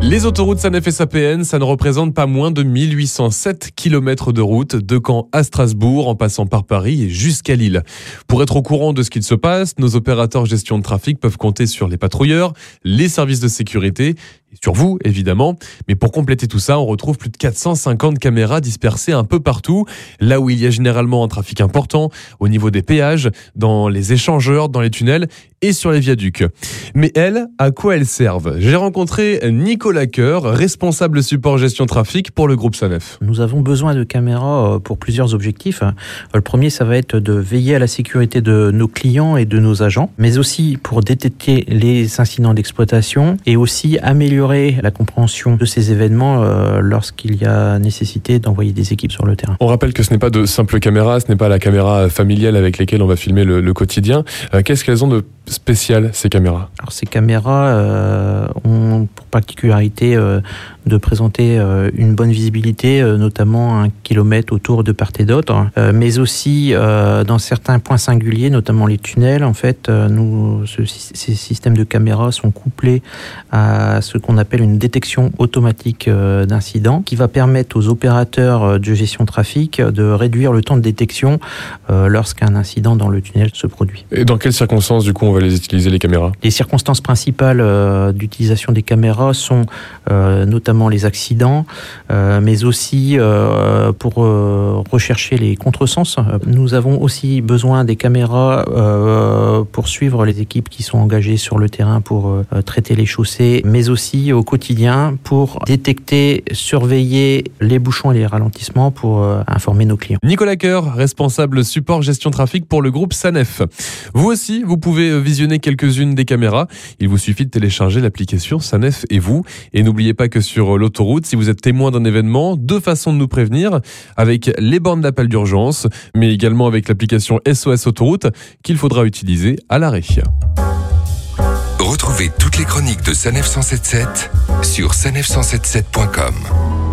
les autoroutes SANEF et SAPN, ça ne représente pas moins de 1807 km de route de Caen à Strasbourg en passant par Paris et jusqu'à Lille. Pour être au courant de ce qu'il se passe, nos opérateurs gestion de trafic peuvent compter sur les patrouilleurs, les services de sécurité sur vous évidemment. Mais pour compléter tout ça, on retrouve plus de 450 caméras dispersées un peu partout, là où il y a généralement un trafic important, au niveau des péages, dans les échangeurs, dans les tunnels et sur les viaducs. Mais elles, à quoi elles servent J'ai rencontré Nicolas Coeur, responsable support gestion trafic pour le groupe Sanef. Nous avons besoin de caméras euh, pour plusieurs objectifs. Euh, le premier, ça va être de veiller à la sécurité de nos clients et de nos agents, mais aussi pour détecter les incidents d'exploitation et aussi améliorer la compréhension de ces événements euh, lorsqu'il y a nécessité d'envoyer des équipes sur le terrain. On rappelle que ce n'est pas de simples caméras, ce n'est pas la caméra familiale avec laquelle on va filmer le, le quotidien. Qu'est-ce qu'elles ont de spécial ces caméras Alors ces caméras euh, ont pour particularité euh, de présenter euh, une bonne visibilité, notamment un kilomètre autour de part et d'autre, mais aussi dans certains points singuliers, notamment les tunnels. En fait, nous, ces systèmes de caméras sont couplés à ce qu'on appelle une détection automatique d'incidents, qui va permettre aux opérateurs de gestion de trafic de réduire le temps de détection lorsqu'un incident dans le tunnel se produit. Et dans quelles circonstances, du coup, on va les utiliser les caméras? Les circonstances principales euh, d'utilisation des caméras sont euh, notamment les accidents, euh, mais aussi pour rechercher les contresens. Nous avons aussi besoin des caméras pour suivre les équipes qui sont engagées sur le terrain pour traiter les chaussées, mais aussi au quotidien pour détecter, surveiller les bouchons et les ralentissements pour informer nos clients. Nicolas Coeur, responsable support gestion trafic pour le groupe SANEF. Vous aussi, vous pouvez visionner quelques-unes des caméras. Il vous suffit de télécharger l'application Sanef et vous. Et n'oubliez pas que sur l'autoroute, si vous êtes témoin d'un événement, deux façons de nous prévenir, avec les bornes d'appel d'urgence, mais également avec l'application SOS Autoroute qu'il faudra utiliser à l'arrêt. Retrouvez toutes les chroniques de Sanef 177 sur sanef177.com.